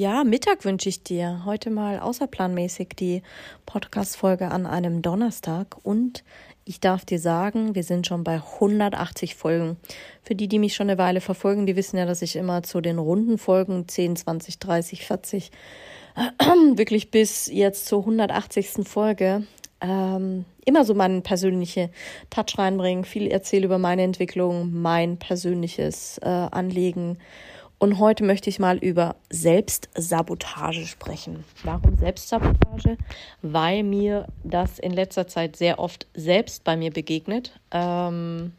ja, Mittag wünsche ich dir. Heute mal außerplanmäßig die Podcast-Folge an einem Donnerstag. Und ich darf dir sagen, wir sind schon bei 180 Folgen. Für die, die mich schon eine Weile verfolgen, die wissen ja, dass ich immer zu den runden Folgen 10, 20, 30, 40, wirklich bis jetzt zur 180. Folge ähm, immer so meinen persönlichen Touch reinbringen, viel erzähle über meine Entwicklung, mein persönliches äh, Anliegen und heute möchte ich mal über Selbstsabotage sprechen. Warum Selbstsabotage? Weil mir das in letzter Zeit sehr oft selbst bei mir begegnet. Ähm,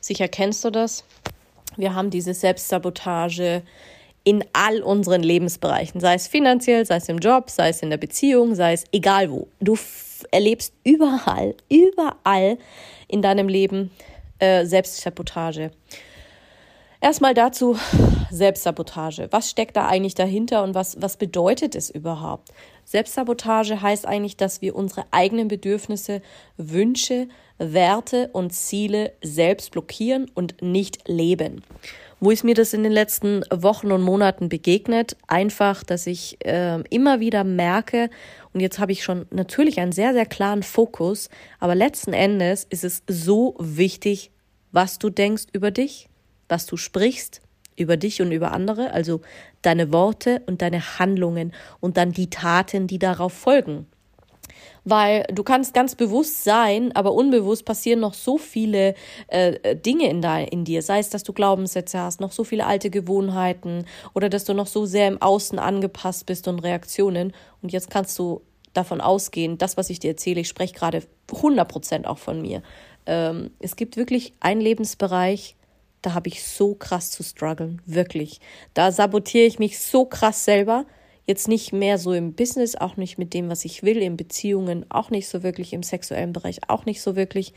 sicher kennst du das. Wir haben diese Selbstsabotage in all unseren Lebensbereichen, sei es finanziell, sei es im Job, sei es in der Beziehung, sei es egal wo. Du erlebst überall, überall in deinem Leben äh, Selbstsabotage. Erstmal dazu Selbstsabotage. Was steckt da eigentlich dahinter und was, was bedeutet es überhaupt? Selbstsabotage heißt eigentlich, dass wir unsere eigenen Bedürfnisse, Wünsche, Werte und Ziele selbst blockieren und nicht leben. Wo ist mir das in den letzten Wochen und Monaten begegnet? Einfach, dass ich äh, immer wieder merke, und jetzt habe ich schon natürlich einen sehr, sehr klaren Fokus, aber letzten Endes ist es so wichtig, was du denkst über dich, was du sprichst über dich und über andere, also deine Worte und deine Handlungen und dann die Taten, die darauf folgen. Weil du kannst ganz bewusst sein, aber unbewusst passieren noch so viele äh, äh Dinge in, da, in dir. Sei es, dass du Glaubenssätze hast, noch so viele alte Gewohnheiten oder dass du noch so sehr im Außen angepasst bist und Reaktionen. Und jetzt kannst du davon ausgehen, das, was ich dir erzähle, ich spreche gerade 100% auch von mir. Ähm, es gibt wirklich einen Lebensbereich, da habe ich so krass zu strugglen, wirklich. Da sabotiere ich mich so krass selber. Jetzt nicht mehr so im Business, auch nicht mit dem, was ich will, in Beziehungen, auch nicht so wirklich, im sexuellen Bereich auch nicht so wirklich.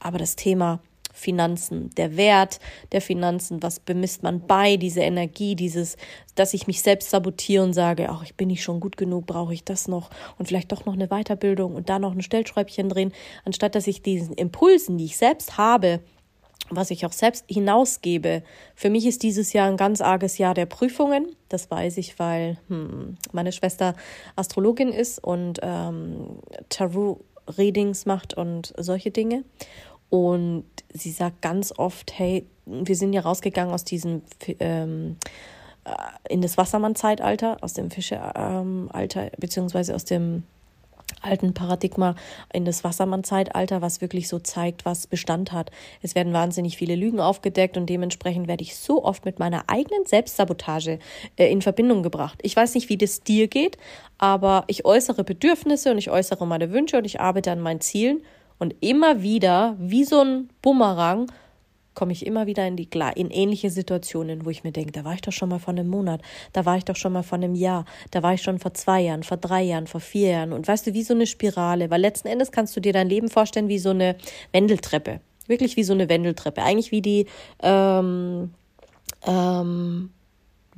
Aber das Thema Finanzen, der Wert der Finanzen, was bemisst man bei, diese Energie, dieses, dass ich mich selbst sabotiere und sage, ach, ich bin nicht schon gut genug, brauche ich das noch und vielleicht doch noch eine Weiterbildung und da noch ein Stellschräubchen drehen, anstatt dass ich diesen Impulsen, die ich selbst habe, was ich auch selbst hinausgebe. Für mich ist dieses Jahr ein ganz arges Jahr der Prüfungen. Das weiß ich, weil hm, meine Schwester Astrologin ist und ähm, Tarot-Readings macht und solche Dinge. Und sie sagt ganz oft, hey, wir sind ja rausgegangen aus diesem ähm, äh, in das Wassermann-Zeitalter, aus dem Fische-Alter, ähm, beziehungsweise aus dem alten Paradigma in das Wassermann-Zeitalter, was wirklich so zeigt, was Bestand hat. Es werden wahnsinnig viele Lügen aufgedeckt und dementsprechend werde ich so oft mit meiner eigenen Selbstsabotage äh, in Verbindung gebracht. Ich weiß nicht, wie das dir geht, aber ich äußere Bedürfnisse und ich äußere meine Wünsche und ich arbeite an meinen Zielen und immer wieder, wie so ein Bumerang, komme ich immer wieder in die in ähnliche Situationen, wo ich mir denke, da war ich doch schon mal vor einem Monat, da war ich doch schon mal vor einem Jahr, da war ich schon vor zwei Jahren, vor drei Jahren, vor vier Jahren. Und weißt du, wie so eine Spirale, weil letzten Endes kannst du dir dein Leben vorstellen wie so eine Wendeltreppe, wirklich wie so eine Wendeltreppe, eigentlich wie die ähm, ähm,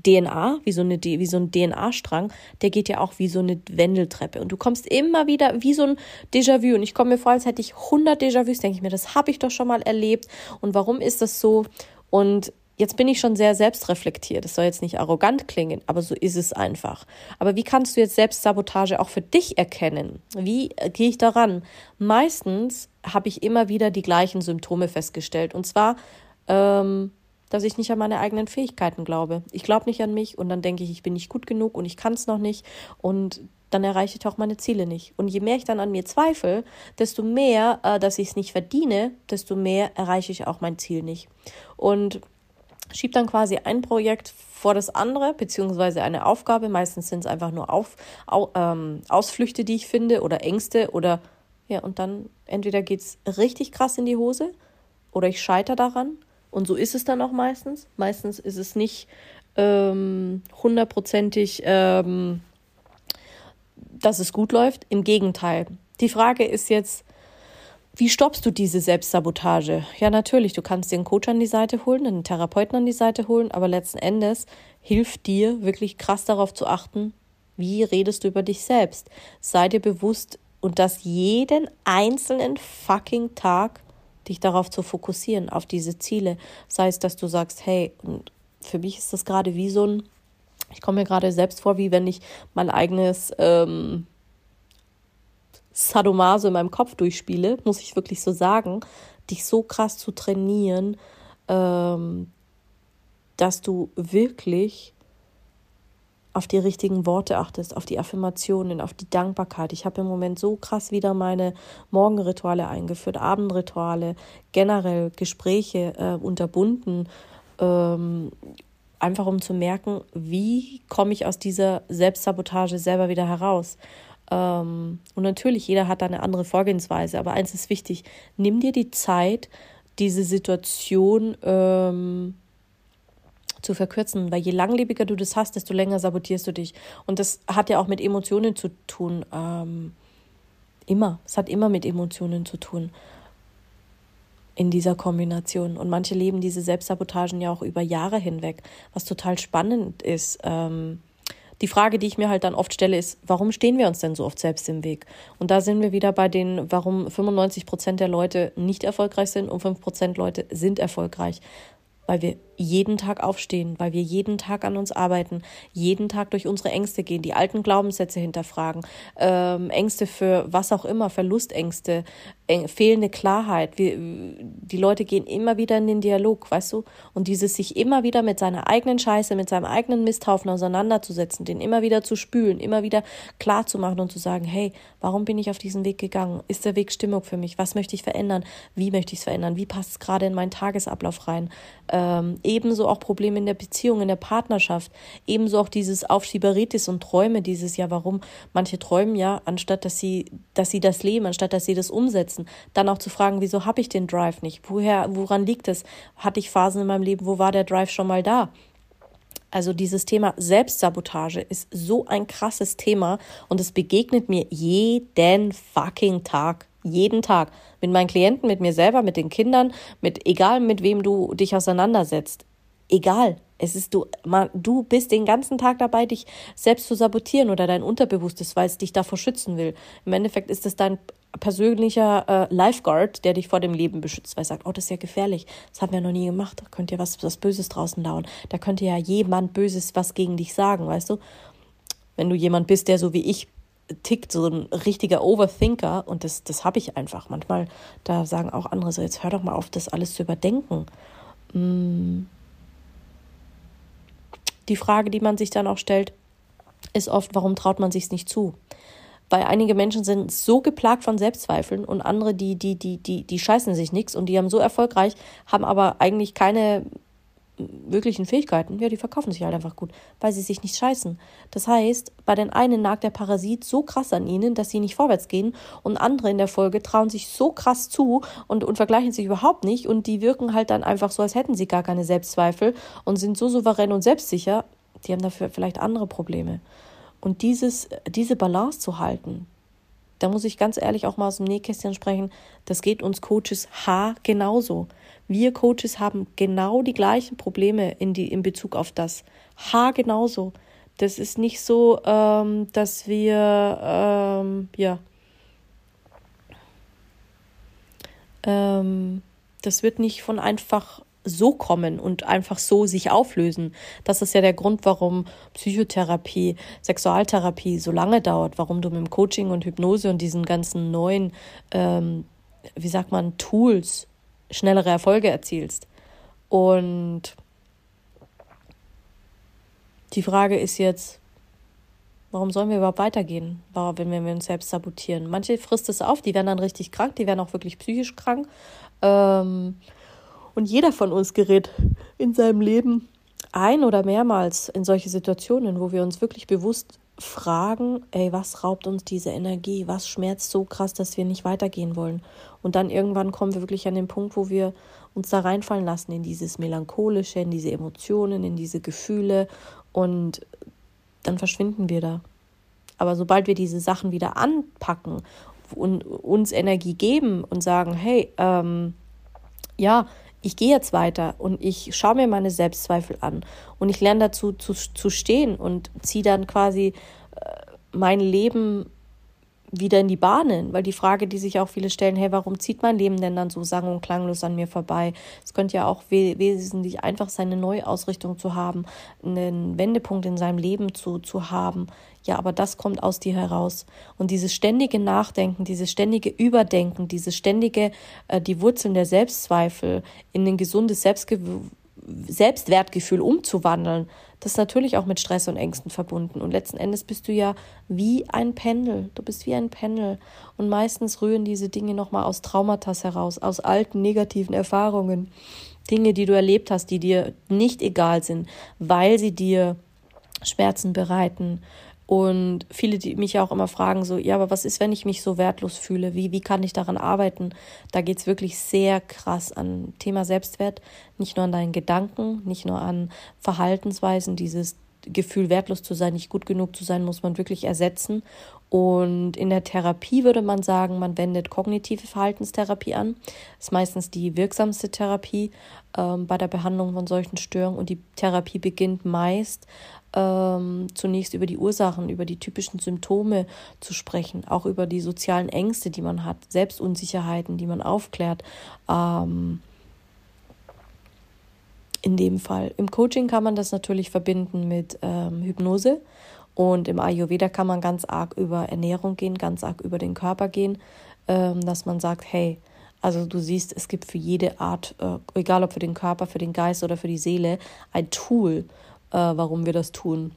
DNA, wie so, eine, wie so ein DNA-Strang, der geht ja auch wie so eine Wendeltreppe. Und du kommst immer wieder wie so ein Déjà-vu. Und ich komme mir vor, als hätte ich 100 Déjà-vus, denke ich mir, das habe ich doch schon mal erlebt. Und warum ist das so? Und jetzt bin ich schon sehr selbstreflektiert. Das soll jetzt nicht arrogant klingen, aber so ist es einfach. Aber wie kannst du jetzt Selbstsabotage auch für dich erkennen? Wie äh, gehe ich daran? Meistens habe ich immer wieder die gleichen Symptome festgestellt. Und zwar ähm, dass ich nicht an meine eigenen Fähigkeiten glaube. Ich glaube nicht an mich und dann denke ich, ich bin nicht gut genug und ich kann es noch nicht und dann erreiche ich auch meine Ziele nicht. Und je mehr ich dann an mir zweifle, desto mehr, äh, dass ich es nicht verdiene, desto mehr erreiche ich auch mein Ziel nicht. Und schiebe dann quasi ein Projekt vor das andere, beziehungsweise eine Aufgabe. Meistens sind es einfach nur Auf, au, ähm, Ausflüchte, die ich finde, oder Ängste oder ja, und dann entweder geht es richtig krass in die Hose oder ich scheitere daran und so ist es dann auch meistens. Meistens ist es nicht ähm, hundertprozentig, ähm, dass es gut läuft. Im Gegenteil. Die Frage ist jetzt, wie stoppst du diese Selbstsabotage? Ja, natürlich, du kannst dir einen Coach an die Seite holen, einen Therapeuten an die Seite holen, aber letzten Endes hilft dir wirklich krass darauf zu achten, wie redest du über dich selbst. Sei dir bewusst und das jeden einzelnen fucking Tag dich darauf zu fokussieren, auf diese Ziele. Sei es, dass du sagst, hey, und für mich ist das gerade wie so ein, ich komme mir gerade selbst vor, wie wenn ich mein eigenes ähm, Sadomaso in meinem Kopf durchspiele, muss ich wirklich so sagen, dich so krass zu trainieren, ähm, dass du wirklich auf die richtigen Worte achtest, auf die Affirmationen, auf die Dankbarkeit. Ich habe im Moment so krass wieder meine Morgenrituale eingeführt, Abendrituale, generell Gespräche äh, unterbunden, ähm, einfach um zu merken, wie komme ich aus dieser Selbstsabotage selber wieder heraus. Ähm, und natürlich, jeder hat da eine andere Vorgehensweise, aber eins ist wichtig, nimm dir die Zeit, diese Situation ähm, zu verkürzen, weil je langlebiger du das hast, desto länger sabotierst du dich. Und das hat ja auch mit Emotionen zu tun. Ähm, immer. Es hat immer mit Emotionen zu tun in dieser Kombination. Und manche leben diese Selbstsabotagen ja auch über Jahre hinweg, was total spannend ist. Ähm, die Frage, die ich mir halt dann oft stelle, ist, warum stehen wir uns denn so oft selbst im Weg? Und da sind wir wieder bei den, warum 95 Prozent der Leute nicht erfolgreich sind und 5 Prozent Leute sind erfolgreich. Weil wir jeden Tag aufstehen, weil wir jeden Tag an uns arbeiten, jeden Tag durch unsere Ängste gehen, die alten Glaubenssätze hinterfragen, ähm, Ängste für was auch immer, Verlustängste, äh, fehlende Klarheit. Wir, die Leute gehen immer wieder in den Dialog, weißt du? Und dieses sich immer wieder mit seiner eigenen Scheiße, mit seinem eigenen Misthaufen auseinanderzusetzen, den immer wieder zu spülen, immer wieder klar zu machen und zu sagen, hey, warum bin ich auf diesen Weg gegangen? Ist der Weg Stimmung für mich? Was möchte ich verändern? Wie möchte ich es verändern? Wie passt es gerade in meinen Tagesablauf rein? Ähm, ebenso auch Probleme in der Beziehung, in der Partnerschaft, ebenso auch dieses Aufschieberitis und Träume, dieses ja, warum manche träumen ja, anstatt dass sie, dass sie das leben, anstatt dass sie das umsetzen, dann auch zu fragen, wieso habe ich den Drive nicht? Woher, woran liegt es? Hatte ich Phasen in meinem Leben, wo war der Drive schon mal da? Also dieses Thema Selbstsabotage ist so ein krasses Thema und es begegnet mir jeden fucking Tag jeden Tag. Mit meinen Klienten, mit mir selber, mit den Kindern, mit egal mit wem du dich auseinandersetzt. Egal. Es ist du, man, du bist den ganzen Tag dabei, dich selbst zu sabotieren oder dein Unterbewusstes, weil es dich davor schützen will. Im Endeffekt ist es dein persönlicher äh, Lifeguard, der dich vor dem Leben beschützt, weil er sagt, oh, das ist ja gefährlich, das haben wir noch nie gemacht, da könnte ja was, was Böses draußen lauern, da könnte ja jemand Böses was gegen dich sagen, weißt du? Wenn du jemand bist, der so wie ich tickt, so ein richtiger Overthinker und das, das habe ich einfach. Manchmal, da sagen auch andere so, jetzt hör doch mal auf, das alles zu überdenken. Mm. Die Frage, die man sich dann auch stellt, ist oft, warum traut man sich nicht zu? Weil einige Menschen sind so geplagt von Selbstzweifeln und andere, die, die, die, die, die scheißen sich nichts und die haben so erfolgreich, haben aber eigentlich keine wirklichen Fähigkeiten, ja, die verkaufen sich halt einfach gut, weil sie sich nicht scheißen. Das heißt, bei den einen nagt der Parasit so krass an ihnen, dass sie nicht vorwärts gehen und andere in der Folge trauen sich so krass zu und, und vergleichen sich überhaupt nicht und die wirken halt dann einfach so, als hätten sie gar keine Selbstzweifel und sind so souverän und selbstsicher, die haben dafür vielleicht andere Probleme. Und dieses, diese Balance zu halten, da muss ich ganz ehrlich auch mal aus dem Nähkästchen sprechen, das geht uns Coaches H genauso. Wir Coaches haben genau die gleichen Probleme in, die, in Bezug auf das. H genauso. Das ist nicht so, ähm, dass wir, ähm, ja, ähm, das wird nicht von einfach so kommen und einfach so sich auflösen. Das ist ja der Grund, warum Psychotherapie, Sexualtherapie so lange dauert, warum du mit dem Coaching und Hypnose und diesen ganzen neuen, ähm, wie sagt man, Tools schnellere Erfolge erzielst. Und die Frage ist jetzt, warum sollen wir überhaupt weitergehen, wenn wir uns selbst sabotieren? Manche frisst es auf, die werden dann richtig krank, die werden auch wirklich psychisch krank. Ähm, und jeder von uns gerät in seinem Leben ein oder mehrmals in solche Situationen, wo wir uns wirklich bewusst fragen, ey, was raubt uns diese Energie? Was schmerzt so krass, dass wir nicht weitergehen wollen? Und dann irgendwann kommen wir wirklich an den Punkt, wo wir uns da reinfallen lassen in dieses Melancholische, in diese Emotionen, in diese Gefühle und dann verschwinden wir da. Aber sobald wir diese Sachen wieder anpacken und uns Energie geben und sagen, hey, ähm, ja, ich gehe jetzt weiter und ich schaue mir meine Selbstzweifel an und ich lerne dazu zu, zu stehen und ziehe dann quasi äh, mein Leben wieder in die Bahnen, weil die Frage, die sich auch viele stellen, hey, warum zieht mein Leben denn dann so sang- und klanglos an mir vorbei? Es könnte ja auch we wesentlich einfach sein, eine Neuausrichtung zu haben, einen Wendepunkt in seinem Leben zu, zu haben. Ja, aber das kommt aus dir heraus. Und dieses ständige Nachdenken, dieses ständige Überdenken, dieses ständige, äh, die Wurzeln der Selbstzweifel in ein gesundes Selbstge Selbstwertgefühl umzuwandeln, das ist natürlich auch mit Stress und Ängsten verbunden. Und letzten Endes bist du ja wie ein Pendel. Du bist wie ein Pendel. Und meistens rühren diese Dinge nochmal aus Traumata heraus, aus alten negativen Erfahrungen. Dinge, die du erlebt hast, die dir nicht egal sind, weil sie dir Schmerzen bereiten, und viele, die mich auch immer fragen, so, ja, aber was ist, wenn ich mich so wertlos fühle? Wie, wie kann ich daran arbeiten? Da geht's wirklich sehr krass an Thema Selbstwert. Nicht nur an deinen Gedanken, nicht nur an Verhaltensweisen, dieses Gefühl, wertlos zu sein, nicht gut genug zu sein, muss man wirklich ersetzen. Und in der Therapie würde man sagen, man wendet kognitive Verhaltenstherapie an. Das ist meistens die wirksamste Therapie ähm, bei der Behandlung von solchen Störungen. Und die Therapie beginnt meist ähm, zunächst über die Ursachen, über die typischen Symptome zu sprechen, auch über die sozialen Ängste, die man hat, Selbstunsicherheiten, die man aufklärt. Ähm, in dem Fall. Im Coaching kann man das natürlich verbinden mit ähm, Hypnose und im Ayurveda kann man ganz arg über Ernährung gehen, ganz arg über den Körper gehen, ähm, dass man sagt, hey, also du siehst, es gibt für jede Art, äh, egal ob für den Körper, für den Geist oder für die Seele, ein Tool, äh, warum wir das tun.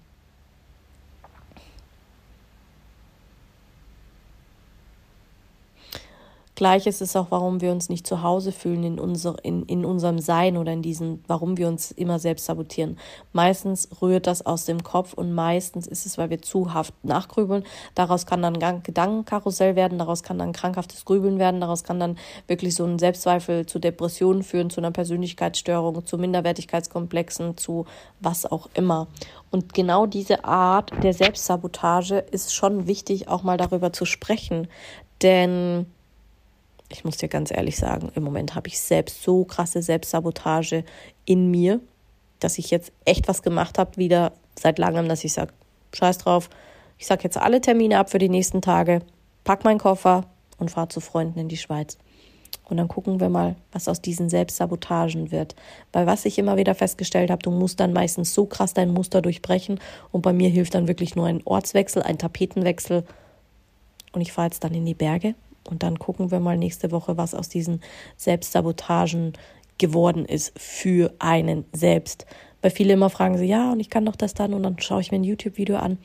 Gleiches ist auch, warum wir uns nicht zu Hause fühlen in, unser, in, in unserem Sein oder in diesen, warum wir uns immer selbst sabotieren. Meistens rührt das aus dem Kopf und meistens ist es, weil wir zu haft nachgrübeln. Daraus kann dann Gedankenkarussell werden, daraus kann dann krankhaftes Grübeln werden, daraus kann dann wirklich so ein Selbstzweifel zu Depressionen führen, zu einer Persönlichkeitsstörung, zu Minderwertigkeitskomplexen, zu was auch immer. Und genau diese Art der Selbstsabotage ist schon wichtig, auch mal darüber zu sprechen. Denn ich muss dir ganz ehrlich sagen, im Moment habe ich selbst so krasse Selbstsabotage in mir, dass ich jetzt echt was gemacht habe, wieder seit langem, dass ich sage, scheiß drauf, ich sage jetzt alle Termine ab für die nächsten Tage, pack meinen Koffer und fahre zu Freunden in die Schweiz. Und dann gucken wir mal, was aus diesen Selbstsabotagen wird. Weil was ich immer wieder festgestellt habe, du musst dann meistens so krass dein Muster durchbrechen. Und bei mir hilft dann wirklich nur ein Ortswechsel, ein Tapetenwechsel. Und ich fahre jetzt dann in die Berge und dann gucken wir mal nächste Woche, was aus diesen Selbstsabotagen geworden ist für einen selbst. Weil viele immer fragen sie, ja, und ich kann doch das dann und dann schaue ich mir ein YouTube-Video an.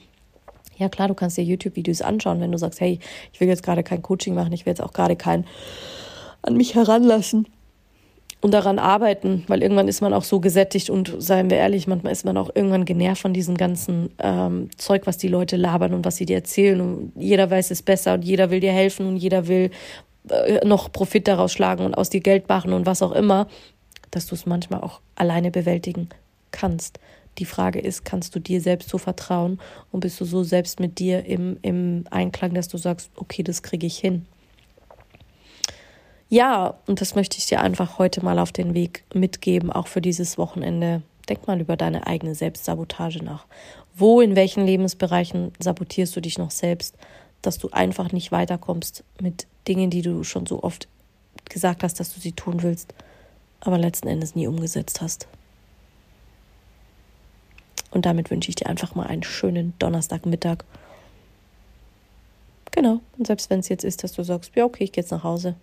Ja klar, du kannst dir YouTube-Videos anschauen, wenn du sagst, hey, ich will jetzt gerade kein Coaching machen, ich will jetzt auch gerade kein an mich heranlassen und daran arbeiten, weil irgendwann ist man auch so gesättigt und seien wir ehrlich, manchmal ist man auch irgendwann genervt von diesem ganzen ähm, Zeug, was die Leute labern und was sie dir erzählen und jeder weiß es besser und jeder will dir helfen und jeder will äh, noch Profit daraus schlagen und aus dir Geld machen und was auch immer, dass du es manchmal auch alleine bewältigen kannst. Die Frage ist, kannst du dir selbst so vertrauen und bist du so selbst mit dir im, im Einklang, dass du sagst, okay, das kriege ich hin. Ja, und das möchte ich dir einfach heute mal auf den Weg mitgeben, auch für dieses Wochenende. Denk mal über deine eigene Selbstsabotage nach. Wo, in welchen Lebensbereichen sabotierst du dich noch selbst, dass du einfach nicht weiterkommst mit Dingen, die du schon so oft gesagt hast, dass du sie tun willst, aber letzten Endes nie umgesetzt hast. Und damit wünsche ich dir einfach mal einen schönen Donnerstagmittag. Genau. Und selbst wenn es jetzt ist, dass du sagst, ja, okay, ich gehe jetzt nach Hause,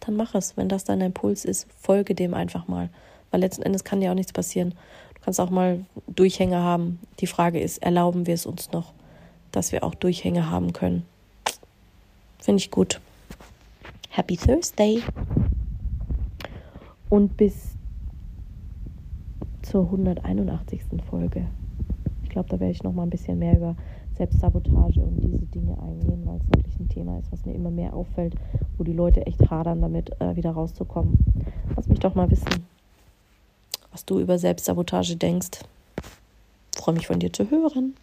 dann mach es. Wenn das dein Impuls ist, folge dem einfach mal. Weil letzten Endes kann dir auch nichts passieren. Du kannst auch mal Durchhänge haben. Die Frage ist, erlauben wir es uns noch, dass wir auch Durchhänge haben können? Finde ich gut. Happy Thursday. Und bis zur 181. Folge glaube, da werde ich noch mal ein bisschen mehr über Selbstsabotage und diese Dinge eingehen, weil es wirklich ein Thema ist, was mir immer mehr auffällt, wo die Leute echt hadern, damit äh, wieder rauszukommen. Lass mich doch mal wissen, was du über Selbstsabotage denkst. Freue mich von dir zu hören.